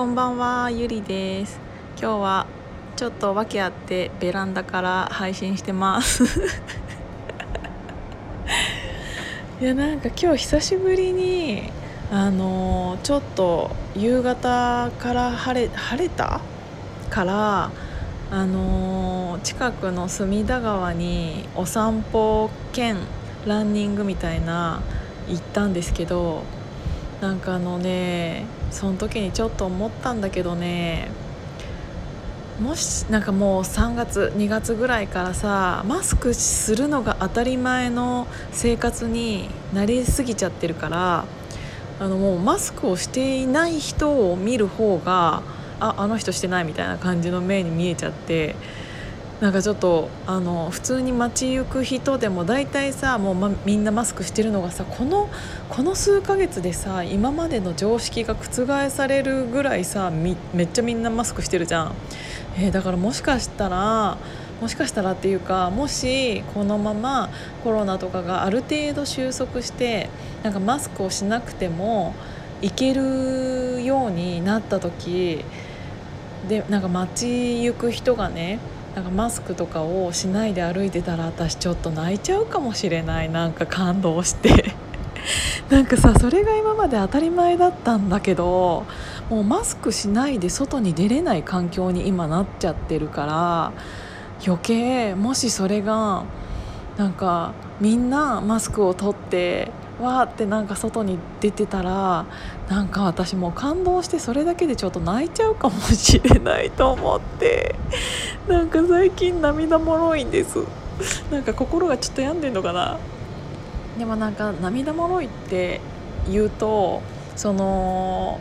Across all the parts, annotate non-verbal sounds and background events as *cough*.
こんばんはゆりです。今日はちょっと訳あってベランダから配信してます。*laughs* いやなんか今日久しぶりにあのちょっと夕方から晴れ晴れたからあの近くの隅田川にお散歩兼ランニングみたいな行ったんですけどなんかあのねその時にちょっと思ったんだけどねもしなんかもう3月2月ぐらいからさマスクするのが当たり前の生活になりすぎちゃってるからあのもうマスクをしていない人を見る方がああの人してないみたいな感じの目に見えちゃってなんかちょっとあの普通に街行く人でも大体さもう、ま、みんなマスクしてるのがさこのこの数ヶ月でさ今までの常識が覆されるぐらいさめっちゃみんなマスクしてるじゃん、えー、だからもしかしたらもしかしたらっていうかもしこのままコロナとかがある程度収束してなんかマスクをしなくてもいけるようになった時でなんか街行く人がねなんかマスクとかをしないで歩いてたら私ちょっと泣いちゃうかもしれない。なんか感動して。*laughs* なんかさそれが今まで当たり前だったんだけどもうマスクしないで外に出れない環境に今なっちゃってるから余計もしそれがなんかみんなマスクを取ってわーってなんか外に出てたらなんか私も感動してそれだけでちょっと泣いちゃうかもしれないと思ってなんか最近涙もろいんです。なんか心がちょっと病んでんのかな。でもなんか涙もろいって言うとその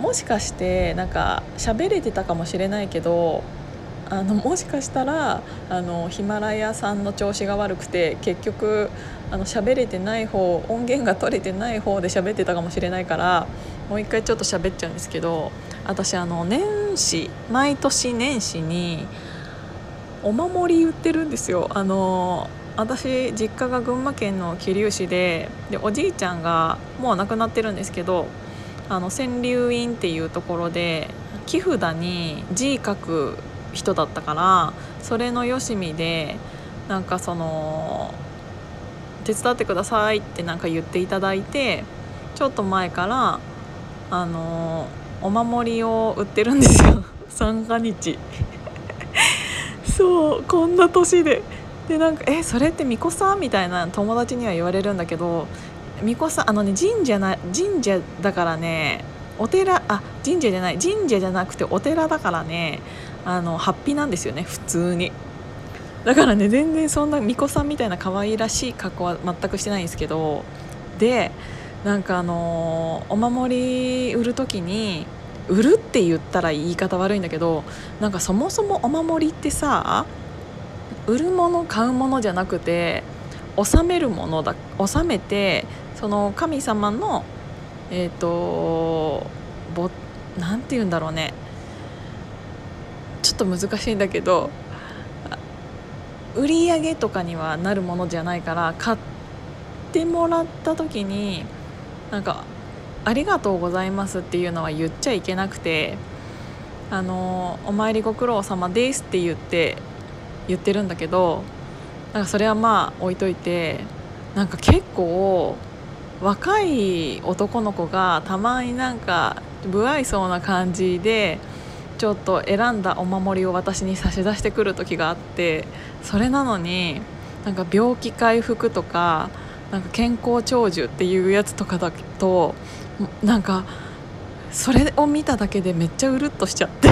もしかしてなんか喋れてたかもしれないけどあのもしかしたらあのヒマラヤさんの調子が悪くて結局あの喋れてない方音源が取れてない方で喋ってたかもしれないからもう一回ちょっと喋っちゃうんですけど私あの年始毎年年始にお守り売ってるんですよ。あの私実家が群馬県の桐生市ででおじいちゃんがもう亡くなってるんですけどあの川柳院っていうところで木札に字書く人だったからそれのよしみでなんかその手伝ってくださいってなんか言っていただいてちょっと前からあのお守りを売ってるんですよ。*laughs* 三が日。*laughs* そうこんな年で。でなんか「えそれって巫女さん?」みたいな友達には言われるんだけど巫女さんあのね神社な神社だからねお寺あ神社じゃない神社じゃなくてお寺だからねあのハッピーなんですよね普通に。だからね全然そんな巫女さんみたいな可愛らしい格好は全くしてないんですけどでなんかあのお守り売る時に売るって言ったら言い方悪いんだけどなんかそもそもお守りってさ売るもの買うものじゃなくて納めるものだ納めてその神様のえっ、ー、とぼなんて言うんだろうね。ちょっと難しいんだけど売り上げとかにはなるものじゃないから買ってもらった時になんか「ありがとうございます」っていうのは言っちゃいけなくて「あのお参りご苦労様です」って言って言ってるんだけどなんかそれはまあ置いといてなんか結構若い男の子がたまになんか不愛想な感じでちょっと選んだお守りを私に差し出してくる時があってそれなのになんか病気回復とかなんか健康長寿っていうやつとかだとなんかそれを見ただけでめっちゃうるっとしちゃって。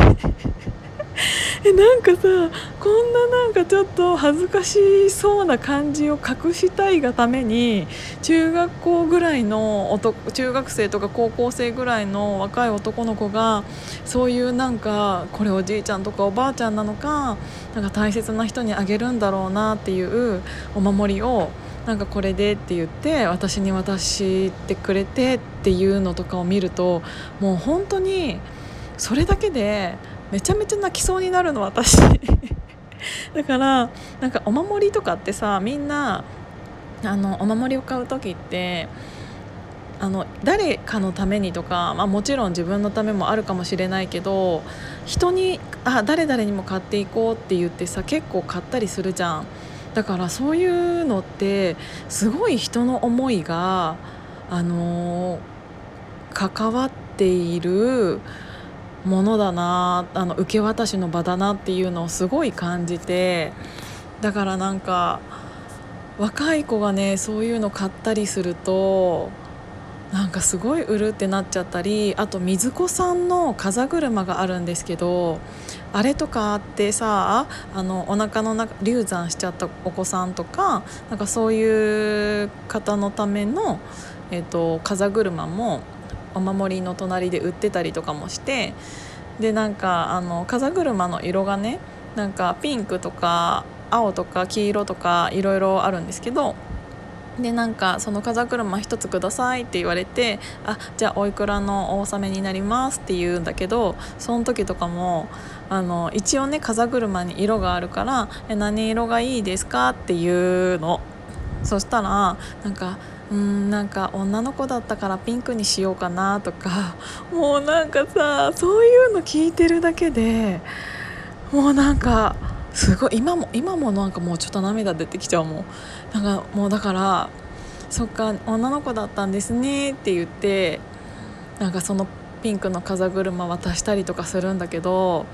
*laughs* えなんかさこんななんかちょっと恥ずかしそうな感じを隠したいがために中学校ぐらいの男中学生とか高校生ぐらいの若い男の子がそういうなんかこれおじいちゃんとかおばあちゃんなのかなんか大切な人にあげるんだろうなっていうお守りをなんかこれでって言って私に渡してくれてっていうのとかを見るともう本当にそれだけでめちゃめちゃ泣きそうになるの私。*laughs* だからなんかお守りとかってさみんなあのお守りを買う時ってあの誰かのためにとか、まあ、もちろん自分のためもあるかもしれないけど人にあ誰々にも買っていこうって言ってさ結構買ったりするじゃん。だからそういうのってすごい人の思いがあの関わっているものだなあの受け渡しの場だなっていうのをすごい感じてだからなんか若い子がねそういうの買ったりするとなんかすごい売るってなっちゃったりあと水子さんの風車があるんですけどあれとかあってさあのお腹の中流産しちゃったお子さんとかなんかそういう方のための、えーと、風車もお守りの隣で売ってたりとかもしてでなんかあの風車の色がねなんかピンクとか青とか黄色とかいろいろあるんですけどでなんかその風車1つくださいって言われてあじゃあおいくらのお納めになりますって言うんだけどその時とかもあの一応ね風車に色があるから「え何色がいいですか?」っていうのそしたらなんかうんなんか女の子だったからピンクにしようかなとか *laughs* もうなんかさそういうの聞いてるだけでもうなんかすごい今も今もなんかもうちょっと涙出てきちゃうもん。なんかもうだからそっか女の子だったんですねって言ってなんかそのピンクの風車渡したりとかするんだけど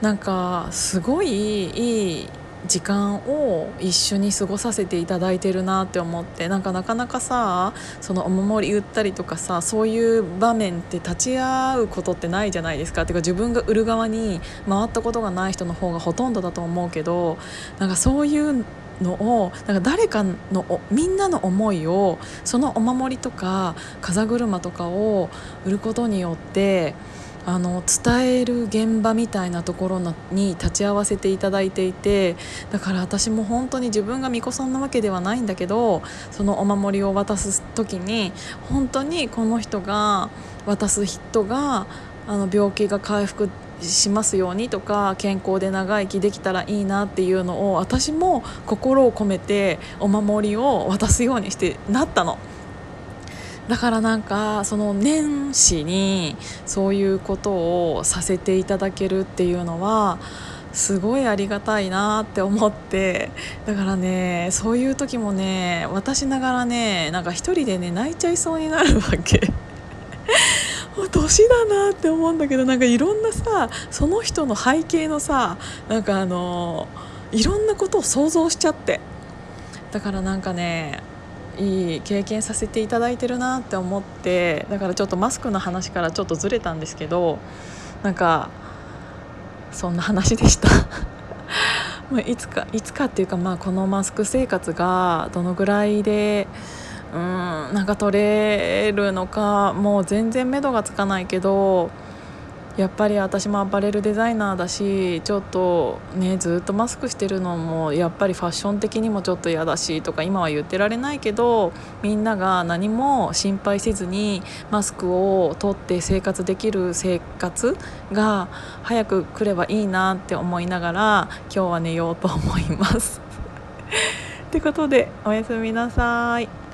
なんかすごいいい時間を一緒に過ごさせていただいてるなって思ってなんかなかなかさそのお守り売ったりとかさそういう場面って立ち会うことってないじゃないですか。っていうか自分が売る側に回ったことがない人の方がほとんどだと思うけどなんかそういうのをなんか誰かのみんなの思いをそのお守りとか風車とかを売ることによってあの伝える現場みたいなところに立ち会わせていただいていてだから私も本当に自分が巫女さんなわけではないんだけどそのお守りを渡す時に本当にこの人が渡す人があの病気が回復しますようにとか健康で長生きできたらいいなっていうのを私も心を込めてお守りを渡すようにしてなったの。だからなんかその年始にそういうことをさせていただけるっていうのはすごいありがたいなって思ってだからねそういう時もね私ながらねなんか一人でね泣いちゃいそうになるわけ。も *laughs* う年だなって思うんだけどなんかいろんなさその人の背景のさなんかあのいろんなことを想像しちゃってだからなんかねいい経験させていただいてるなって思ってだからちょっとマスクの話からちょっとずれたんですけどなんかそんな話でした。*laughs* まいつかいつかっていうかまあこのマスク生活がどのぐらいでうんなんか取れるのかもう全然目処がつかないけどやっぱり私もアパレルデザイナーだしちょっとねずっとマスクしてるのもやっぱりファッション的にもちょっと嫌だしとか今は言ってられないけどみんなが何も心配せずにマスクを取って生活できる生活が早く来ればいいなって思いながら今日は寝ようと思います。*laughs* ってことでおやすみなさい。